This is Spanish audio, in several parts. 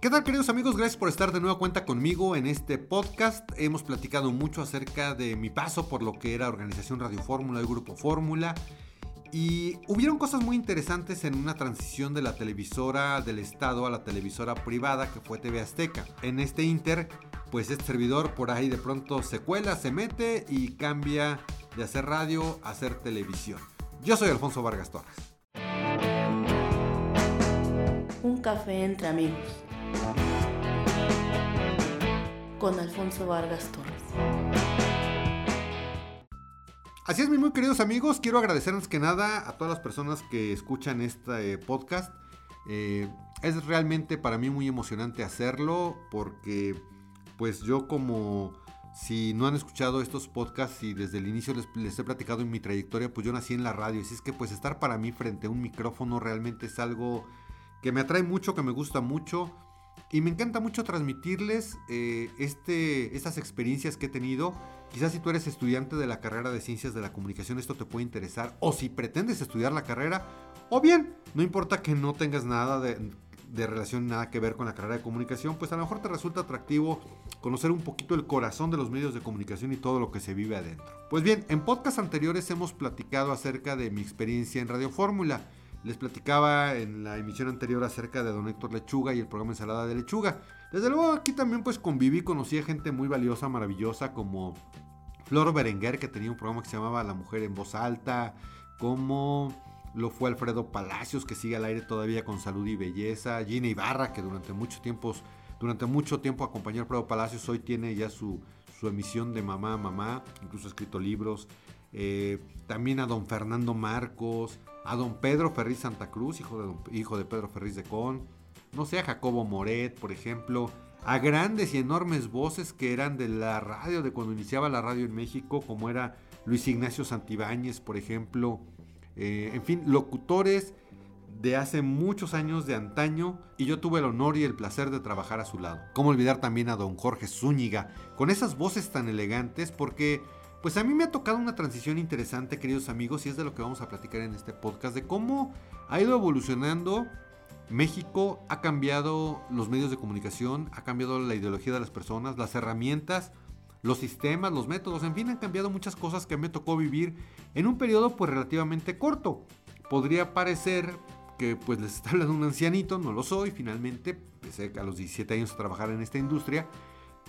¿Qué tal queridos amigos? Gracias por estar de nueva cuenta conmigo en este podcast. Hemos platicado mucho acerca de mi paso por lo que era Organización Radio Fórmula y Grupo Fórmula. Y hubieron cosas muy interesantes en una transición de la televisora del Estado a la televisora privada que fue TV Azteca. En este inter, pues este servidor por ahí de pronto se cuela, se mete y cambia de hacer radio a hacer televisión. Yo soy Alfonso Vargas Torres. Un café entre amigos con Alfonso Vargas Torres. Así es, mis muy queridos amigos, quiero agradecer antes que nada a todas las personas que escuchan este podcast. Eh, es realmente para mí muy emocionante hacerlo porque pues yo como si no han escuchado estos podcasts y desde el inicio les, les, he platicado en mi trayectoria, pues yo nací en la radio. Así es que pues estar para mí frente a un micrófono realmente es algo que me atrae mucho, que me gusta mucho. Y me encanta mucho transmitirles eh, este, estas experiencias que he tenido. Quizás si tú eres estudiante de la carrera de Ciencias de la Comunicación esto te puede interesar. O si pretendes estudiar la carrera. O bien, no importa que no tengas nada de, relación, nada que ver con la carrera de comunicación. Pues a lo mejor te resulta atractivo conocer un poquito el corazón de los medios de comunicación y todo lo que se vive adentro. Pues bien, en podcasts anteriores hemos platicado acerca de mi experiencia en Radio Fórmula. Les platicaba en la emisión anterior acerca de don Héctor Lechuga y el programa Ensalada de Lechuga. Desde luego aquí también pues conviví, conocí a gente muy valiosa, maravillosa como Flor Berenguer que tenía un programa que se llamaba La Mujer en Voz Alta, como lo fue Alfredo Palacios que sigue al aire todavía con Salud y Belleza, Gina Ibarra que durante mucho tiempo, durante mucho tiempo acompañó a Alfredo Palacios, hoy tiene ya su, su emisión de Mamá a Mamá, incluso ha escrito libros. Eh, también a don Fernando Marcos, a don Pedro Ferriz Santa Cruz, hijo de, hijo de Pedro Ferriz de Con, no sé, a Jacobo Moret, por ejemplo, a grandes y enormes voces que eran de la radio, de cuando iniciaba la radio en México, como era Luis Ignacio Santibáñez, por ejemplo, eh, en fin, locutores de hace muchos años de antaño y yo tuve el honor y el placer de trabajar a su lado. ¿Cómo olvidar también a don Jorge Zúñiga, con esas voces tan elegantes porque pues a mí me ha tocado una transición interesante, queridos amigos, y es de lo que vamos a platicar en este podcast, de cómo ha ido evolucionando México, ha cambiado los medios de comunicación, ha cambiado la ideología de las personas, las herramientas, los sistemas, los métodos, en fin, han cambiado muchas cosas que me tocó vivir en un periodo pues relativamente corto. Podría parecer que pues les está hablando un ancianito, no lo soy, finalmente, empecé a los 17 años a trabajar en esta industria,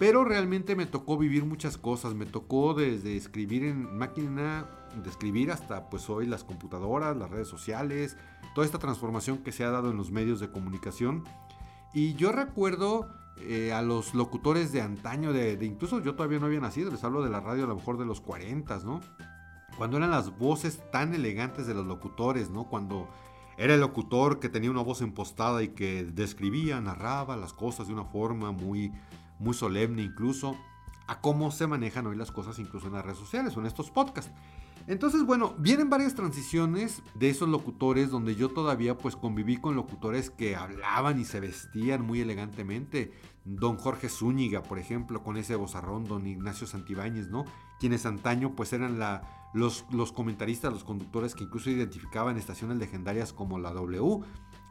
pero realmente me tocó vivir muchas cosas, me tocó desde escribir en máquina de escribir hasta pues hoy las computadoras, las redes sociales, toda esta transformación que se ha dado en los medios de comunicación. Y yo recuerdo eh, a los locutores de antaño, de, incluso yo todavía no había nacido, les hablo de la radio a lo mejor de los 40, ¿no? Cuando eran las voces tan elegantes de los locutores, ¿no? Cuando era el locutor que tenía una voz impostada y que describía, narraba las cosas de una forma muy muy solemne incluso, a cómo se manejan hoy las cosas incluso en las redes sociales o en estos podcasts. Entonces, bueno, vienen varias transiciones de esos locutores donde yo todavía pues conviví con locutores que hablaban y se vestían muy elegantemente. Don Jorge Zúñiga, por ejemplo, con ese bozarrón, don Ignacio Santibáñez, ¿no? Quienes antaño pues eran la, los, los comentaristas, los conductores que incluso identificaban estaciones legendarias como la W.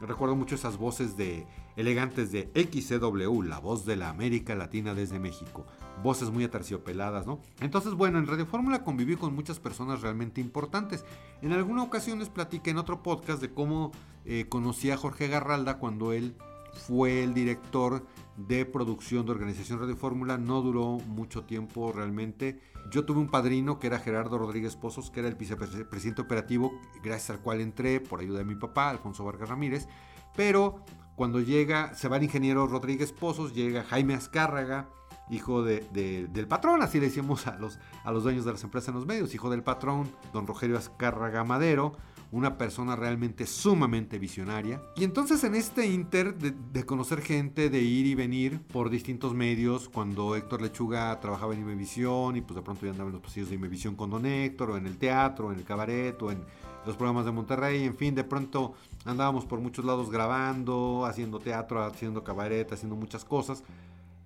Recuerdo mucho esas voces de elegantes de XCW, la voz de la América Latina desde México. Voces muy aterciopeladas, ¿no? Entonces, bueno, en Radio Fórmula conviví con muchas personas realmente importantes. En alguna ocasión les platiqué en otro podcast de cómo eh, conocí a Jorge Garralda cuando él fue el director de producción de Organización Radio Fórmula. No duró mucho tiempo realmente. Yo tuve un padrino que era Gerardo Rodríguez Pozos, que era el vicepresidente operativo, gracias al cual entré por ayuda de mi papá, Alfonso Vargas Ramírez. Pero cuando llega, se va el ingeniero Rodríguez Pozos, llega Jaime Azcárraga, hijo de, del patrón, así le decimos a los, a los dueños de las empresas en los medios, hijo del patrón, don Rogelio Azcárraga Madero, una persona realmente sumamente visionaria. Y entonces en este inter de, conocer gente, de ir y venir por distintos medios, cuando Héctor Lechuga trabajaba en Imevisión y pues de pronto ya andaba en los pasillos de Imevisión con Don Héctor, o en el teatro, o en el cabaret, o en los programas de Monterrey, en fin, de pronto andábamos por muchos lados grabando, haciendo teatro, haciendo cabaret, haciendo muchas cosas.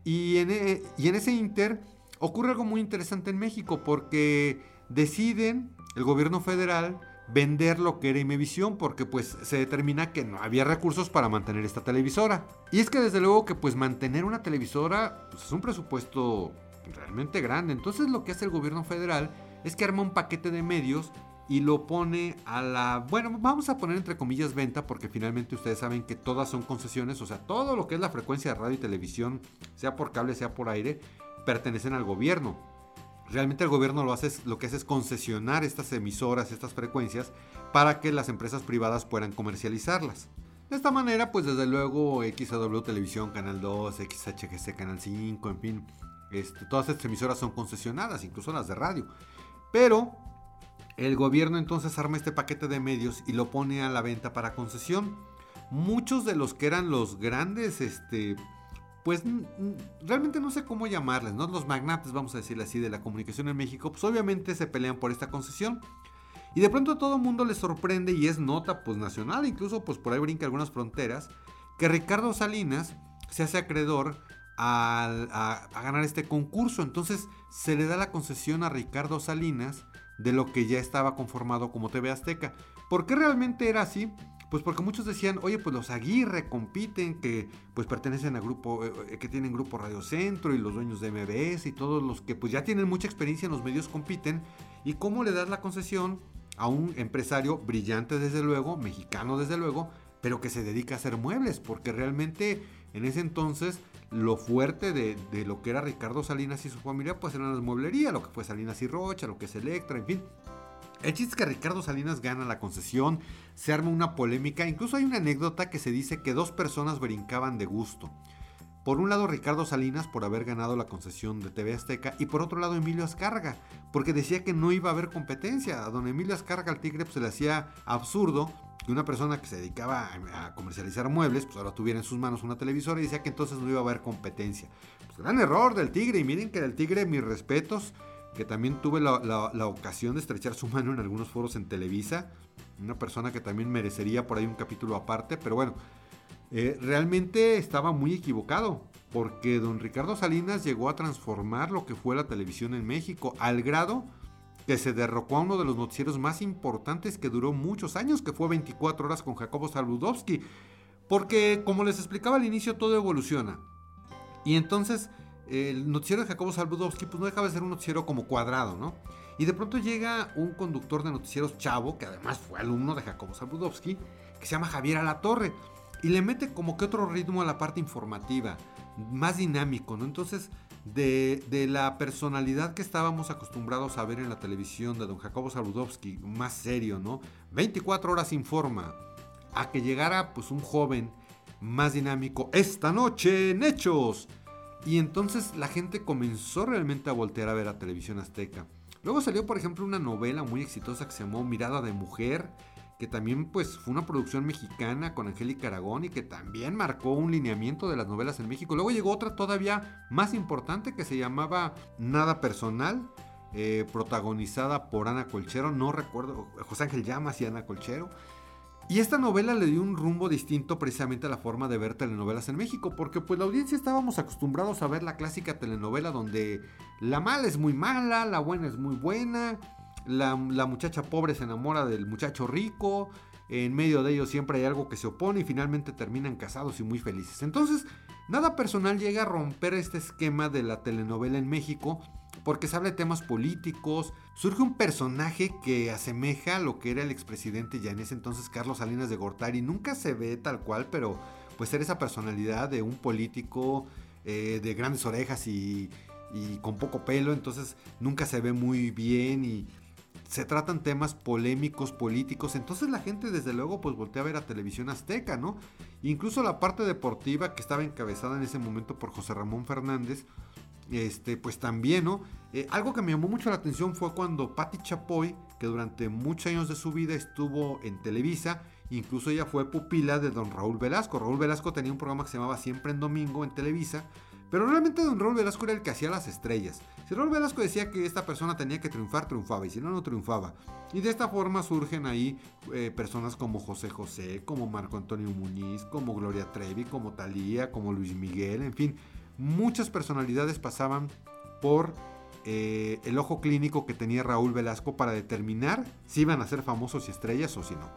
Y en, e, y en ese inter ocurre algo muy interesante en México porque deciden el gobierno federal vender lo que era Imevisión porque pues se determina que no había recursos para mantener esta televisora. Y es que desde luego que pues mantener una televisora pues, es un presupuesto realmente grande. Entonces lo que hace el gobierno federal es que arma un paquete de medios y lo pone a la, bueno, vamos a poner entre comillas venta porque finalmente ustedes saben que todas son concesiones, o sea, todo lo que es la frecuencia de radio y televisión, sea por cable, sea por aire, pertenecen al gobierno. Realmente el gobierno lo, hace, lo que hace es concesionar estas emisoras, estas frecuencias, para que las empresas privadas puedan comercializarlas. De esta manera, pues desde luego XW Televisión, Canal 2, XHGC, Canal 5, en fin, este, todas estas emisoras son concesionadas, incluso las de radio. Pero el gobierno entonces arma este paquete de medios y lo pone a la venta para concesión. Muchos de los que eran los grandes este, pues realmente no sé cómo llamarles, ¿no? Los magnates, vamos a decirle así, de la comunicación en México, pues obviamente se pelean por esta concesión. Y de pronto a todo el mundo le sorprende y es nota pues nacional, incluso pues por ahí brinca algunas fronteras, que Ricardo Salinas se hace acreedor a, a ganar este concurso. Entonces se le da la concesión a Ricardo Salinas de lo que ya estaba conformado como TV Azteca. ¿Por qué realmente era así? Pues porque muchos decían, oye, pues los Aguirre compiten, que pues pertenecen a grupo, eh, eh, que tienen grupo Radio Centro y los dueños de MBS y todos los que pues ya tienen mucha experiencia en los medios compiten. ¿Y cómo le das la concesión a un empresario brillante desde luego, mexicano desde luego, pero que se dedica a hacer muebles? Porque realmente en ese entonces lo fuerte de, de lo que era Ricardo Salinas y su familia pues eran las mueblerías, lo que fue Salinas y Rocha, lo que es Electra, en fin. El chiste es que Ricardo Salinas gana la concesión, se arma una polémica, incluso hay una anécdota que se dice que dos personas brincaban de gusto. Por un lado Ricardo Salinas por haber ganado la concesión de TV Azteca y por otro lado Emilio Azcárraga, porque decía que no iba a haber competencia. A don Emilio Azcárraga al tigre pues, se le hacía absurdo que una persona que se dedicaba a comercializar muebles, pues ahora tuviera en sus manos una televisora y decía que entonces no iba a haber competencia. Pues gran error del tigre y miren que el tigre, mis respetos, que también tuve la, ocasión de estrechar su mano en algunos foros en Televisa. Una persona que también merecería por ahí un capítulo aparte, pero bueno, eh, realmente estaba muy equivocado, porque don Ricardo Salinas llegó a transformar lo que fue la televisión en México, al grado que se derrocó a uno de los noticieros más importantes que duró muchos años, que fue 24 horas con Jacobo Saludowski. Porque, como les explicaba al inicio, todo evoluciona. Y entonces el noticiero de Jacobo Saludowski pues no dejaba de ser un noticiero como cuadrado, ¿no? Y de pronto llega un conductor de noticieros chavo, que además fue alumno de Jacobo Saludowski, que se llama Javier Alatorre, y le mete como que otro ritmo a la parte informativa, más dinámico, ¿no? Entonces, de, de, la personalidad que estábamos acostumbrados a ver en la televisión de don Jacobo Saludowski, más serio, ¿no? 24 horas informa, a que llegara pues un joven más dinámico, esta noche en Hechos, y entonces la gente comenzó realmente a voltear a ver a Televisión Azteca. Luego salió, por ejemplo, una novela muy exitosa que se llamó Mirada de Mujer, que también pues fue una producción mexicana con Angélica Aragón y que también marcó un lineamiento de las novelas en México. Luego llegó otra todavía más importante que se llamaba Nada Personal, eh, protagonizada por Ana Colchero, no recuerdo, José Ángel Llamas y Ana Colchero. Y esta novela le dio un rumbo distinto precisamente a la forma de ver telenovelas en México, porque pues la audiencia estábamos acostumbrados a ver la clásica telenovela donde la mala es muy mala, la buena es muy buena, la, muchacha pobre se enamora del muchacho rico, en medio de ellos siempre hay algo que se opone y finalmente terminan casados y muy felices. Entonces, nada personal llega a romper este esquema de la telenovela en México porque se habla de temas políticos. Surge un personaje que asemeja a lo que era el expresidente ya en ese entonces Carlos Salinas de Gortari. Nunca se ve tal cual, pero pues era esa personalidad de un político eh, de grandes orejas y, y con poco pelo, entonces nunca se ve muy bien y se tratan temas polémicos, políticos, entonces la gente desde luego pues voltea a ver a televisión azteca, ¿no? Incluso la parte deportiva que estaba encabezada en ese momento por José Ramón Fernández, este, pues también, ¿no? Eh, algo que me llamó mucho la atención fue cuando Patti Chapoy, que durante muchos años de su vida estuvo en Televisa, incluso ella fue pupila de don Raúl Velasco. Raúl Velasco tenía un programa que se llamaba Siempre en Domingo en Televisa, pero realmente don Raúl Velasco era el que hacía las estrellas. Si Raúl Velasco decía que esta persona tenía que triunfar, triunfaba, y si no, no triunfaba. Y de esta forma surgen ahí eh, personas como José José, como Marco Antonio Muñiz, como Gloria Trevi, como Talía, como Luis Miguel, en fin muchas personalidades pasaban por eh, el ojo clínico que tenía Raúl Velasco para determinar si iban a ser famosos y estrellas o si no.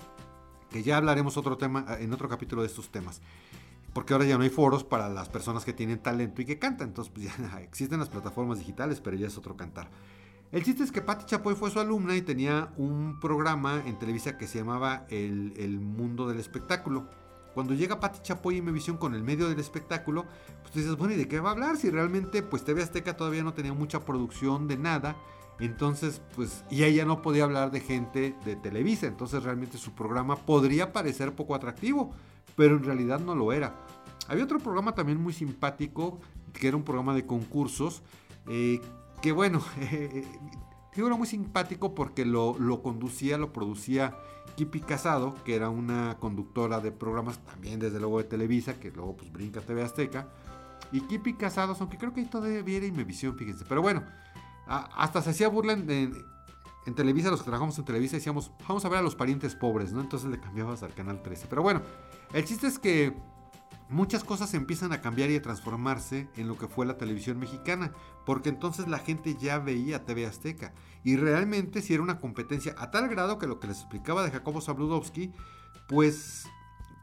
Que ya hablaremos otro tema, en otro capítulo de estos temas. Porque ahora ya no hay foros para las personas que tienen talento y que cantan. Entonces, pues ya existen las plataformas digitales, pero ya es otro cantar. El chiste es que Patti Chapoy fue su alumna y tenía un programa en Televisa que se llamaba el Mundo del Espectáculo cuando llega Patti Chapoy y Imevisión con el medio del espectáculo, pues dices, bueno, ¿y de qué va a hablar? Si realmente, pues TV Azteca todavía no tenía mucha producción de nada. Entonces, pues, y ella no podía hablar de gente de Televisa. Entonces, realmente su programa podría parecer poco atractivo, pero en realidad no lo era. Había otro programa también muy simpático, que era un programa de concursos, eh, que bueno, eh, era muy simpático porque lo, lo conducía, lo producía Kipi Casado, que era una conductora de programas también desde luego de Televisa, que luego pues brinca TV Azteca. Y Kipi Casados, aunque creo que ahí todavía era Imevisión, fíjense. Pero bueno, hasta se hacía burla en, Televisa, los que trabajamos en Televisa, decíamos, vamos a ver a los parientes pobres, ¿no? Entonces le cambiabas al canal 13. Pero bueno, el chiste es que muchas cosas empiezan a cambiar y a transformarse en lo que fue la televisión mexicana, porque entonces la gente ya veía TV Azteca y realmente si era una competencia a tal grado que lo que les explicaba de Jacobo Zabludowski, pues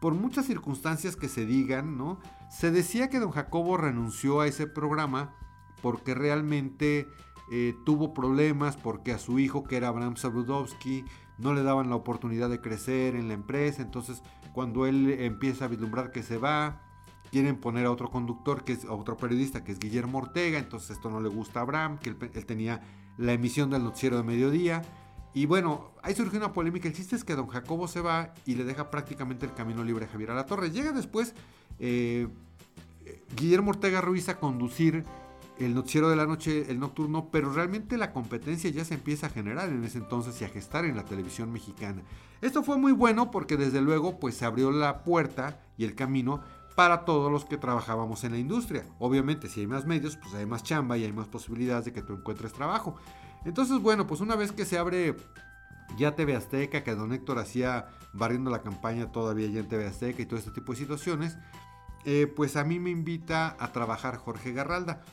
por muchas circunstancias que se digan, ¿no? Se decía que don Jacobo renunció a ese programa porque realmente eh, tuvo problemas, porque a su hijo, que era Abraham Zabludowski, no le daban la oportunidad de crecer en la empresa, entonces cuando él empieza a vislumbrar que se va, quieren poner a otro conductor, que es otro periodista, que es Guillermo Ortega, entonces esto no le gusta a Abraham, que él, tenía la emisión del noticiero de mediodía. Y bueno, ahí surgió una polémica. El chiste es que don Jacobo se va y le deja prácticamente el camino libre a Javier a la Torre. Llega después eh, Guillermo Ortega Ruiz a conducir el noticiero de la noche, el nocturno, pero realmente la competencia ya se empieza a generar en ese entonces y a gestar en la televisión mexicana. Esto fue muy bueno porque desde luego pues se abrió la puerta y el camino para todos los que trabajábamos en la industria. Obviamente si hay más medios pues hay más chamba y hay más posibilidades de que tú encuentres trabajo. Entonces bueno pues una vez que se abre ya TV Azteca, que don Héctor hacía barriendo la campaña todavía ya en TV Azteca y todo este tipo de situaciones, eh, pues a mí me invita a trabajar Jorge Garralda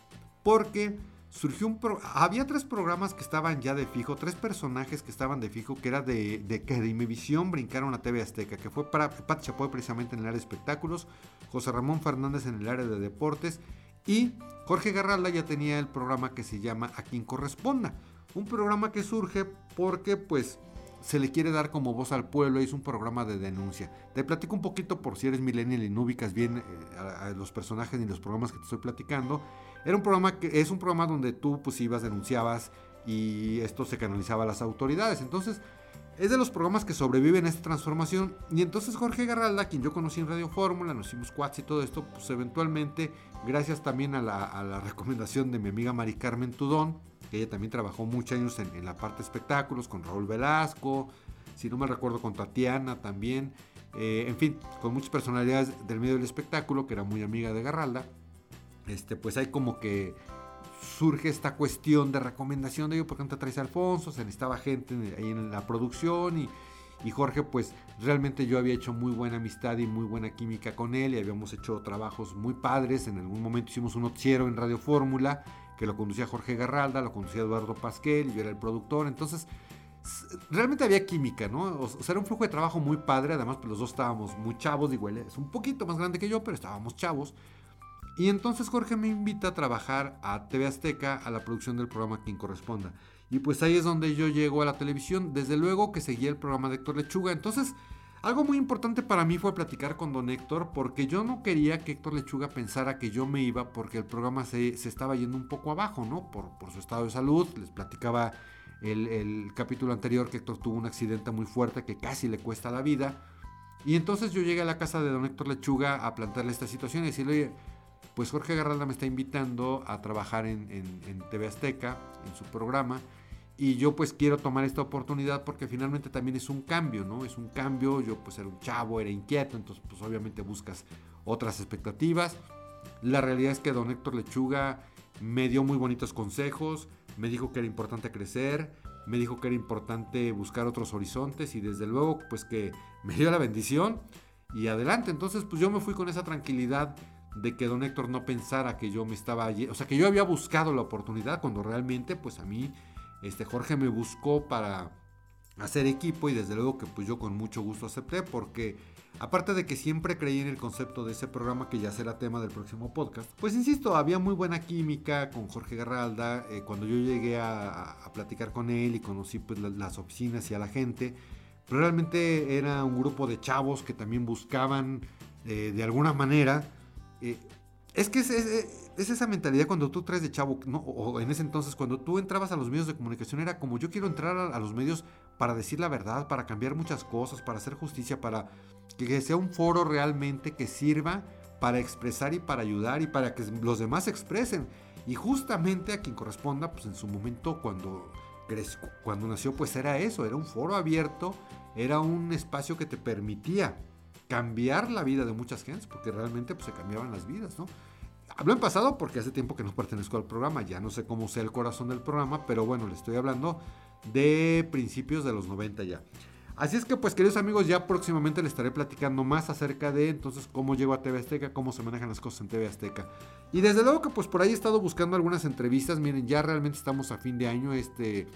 porque surgió un había tres programas que estaban ya de fijo, tres personajes que estaban de fijo, que era de, de que de Imevisión brincaron a TV Azteca, que fue para Pat Chapoy precisamente en el área de espectáculos, José Ramón Fernández en el área de deportes y Jorge Garralda ya tenía el programa que se llama A quien corresponda, un programa que surge porque pues se le quiere dar como voz al pueblo y es un programa de denuncia. Te platico un poquito por si eres millennial y no ubicas bien eh, a, los personajes ni los programas que te estoy platicando. Era un programa que es un programa donde tú pues ibas, denunciabas y esto se canalizaba a las autoridades. Entonces, es de los programas que sobreviven a esta transformación. Y entonces Jorge Garralda, quien yo conocí en Radio Fórmula, nos hicimos quads y todo esto, pues eventualmente, gracias también a la, a la recomendación de mi amiga Mari Carmen Tudón, ella también trabajó muchos años en, la parte de espectáculos, con Raúl Velasco, si no me recuerdo con Tatiana también, eh, en fin, con muchas personalidades del medio del espectáculo, que era muy amiga de Garralda, este, pues hay como que surge esta cuestión de recomendación de ello, porque no te traes a Alfonso, se necesitaba gente ahí en la producción y, y Jorge, pues realmente yo había hecho muy buena amistad y muy buena química con él y habíamos hecho trabajos muy padres. En algún momento hicimos un noticiero en Radio Fórmula que lo conducía Jorge Garralda, lo conducía Eduardo Pasquel, yo era el productor, entonces realmente había química, ¿no? O sea, era un flujo de trabajo muy padre, además pues los dos estábamos muy chavos, digo, él es un poquito más grande que yo, pero estábamos chavos. Y entonces Jorge me invita a trabajar a TV Azteca, a la producción del programa Quien Corresponda. Y pues ahí es donde yo llego a la televisión, desde luego que seguía el programa de Héctor Lechuga, entonces algo muy importante para mí fue platicar con don Héctor porque yo no quería que Héctor Lechuga pensara que yo me iba porque el programa se, estaba yendo un poco abajo, ¿no? Por, su estado de salud. Les platicaba el, el, capítulo anterior que Héctor tuvo un accidente muy fuerte que casi le cuesta la vida. Y entonces yo llegué a la casa de don Héctor Lechuga a plantearle esta situación y decirle, oye, pues Jorge Garralda me está invitando a trabajar en, en TV Azteca, en su programa y yo pues quiero tomar esta oportunidad porque finalmente también es un cambio, ¿no? Es un cambio, yo pues era un chavo, era inquieto, entonces pues obviamente buscas otras expectativas. La realidad es que don Héctor Lechuga me dio muy bonitos consejos, me dijo que era importante crecer, me dijo que era importante buscar otros horizontes y desde luego pues que me dio la bendición y adelante. Entonces pues yo me fui con esa tranquilidad de que don Héctor no pensara que yo me estaba allí, o sea, que yo había buscado la oportunidad cuando realmente pues a mí este Jorge me buscó para hacer equipo y desde luego que pues yo con mucho gusto acepté porque aparte de que siempre creí en el concepto de ese programa que ya será tema del próximo podcast, pues insisto, había muy buena química con Jorge Garralda, eh, cuando yo llegué a, platicar con él y conocí pues las oficinas y a la gente, pero realmente era un grupo de chavos que también buscaban eh, de alguna manera eh, es que es, esa mentalidad cuando tú traes de chavo, o en ese entonces cuando tú entrabas a los medios de comunicación era como yo quiero entrar a, los medios para decir la verdad, para cambiar muchas cosas, para hacer justicia, para que sea un foro realmente que sirva para expresar y para ayudar y para que los demás expresen. Y justamente a quien corresponda, pues en su momento cuando, cuando nació, pues era eso, era un foro abierto, era un espacio que te permitía cambiar la vida de muchas gentes, porque realmente pues, se cambiaban las vidas, ¿no? Hablo en pasado porque hace tiempo que no pertenezco al programa, ya no sé cómo sea el corazón del programa, pero bueno, le estoy hablando de principios de los 90 ya. Así es que pues queridos amigos, ya próximamente les estaré platicando más acerca de entonces cómo llego a TV Azteca, cómo se manejan las cosas en TV Azteca. Y desde luego que pues por ahí he estado buscando algunas entrevistas, miren, ya realmente estamos a fin de año, este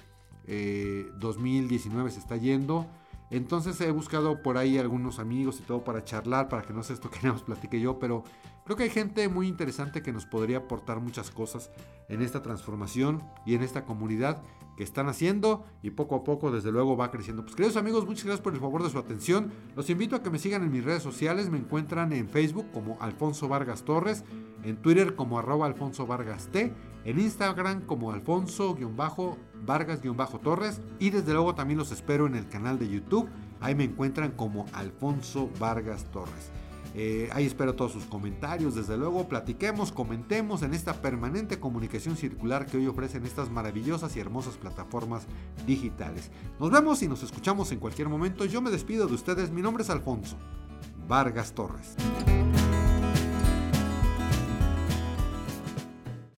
2019 eh, se está yendo. Entonces he buscado por ahí algunos amigos y todo para charlar, para que no sé esto que nos platique yo, pero creo que hay gente muy interesante que nos podría aportar muchas cosas en esta transformación y en esta comunidad que están haciendo y poco a poco desde luego va creciendo. Pues queridos amigos, muchas gracias por el favor de su atención. Los invito a que me sigan en mis redes sociales. Me encuentran en Facebook como Alfonso Vargas Torres, en Twitter como arroba Alfonso Vargas T, en Instagram como Alfonso-Vargas-Torres y desde luego también los espero en el canal de YouTube. Ahí me encuentran como Alfonso Vargas Torres. Eh, ahí espero todos sus comentarios, desde luego platiquemos, comentemos en esta permanente comunicación circular que hoy ofrecen estas maravillosas y hermosas plataformas digitales. Nos vemos y nos escuchamos en cualquier momento. Yo me despido de ustedes, mi nombre es Alfonso Vargas Torres.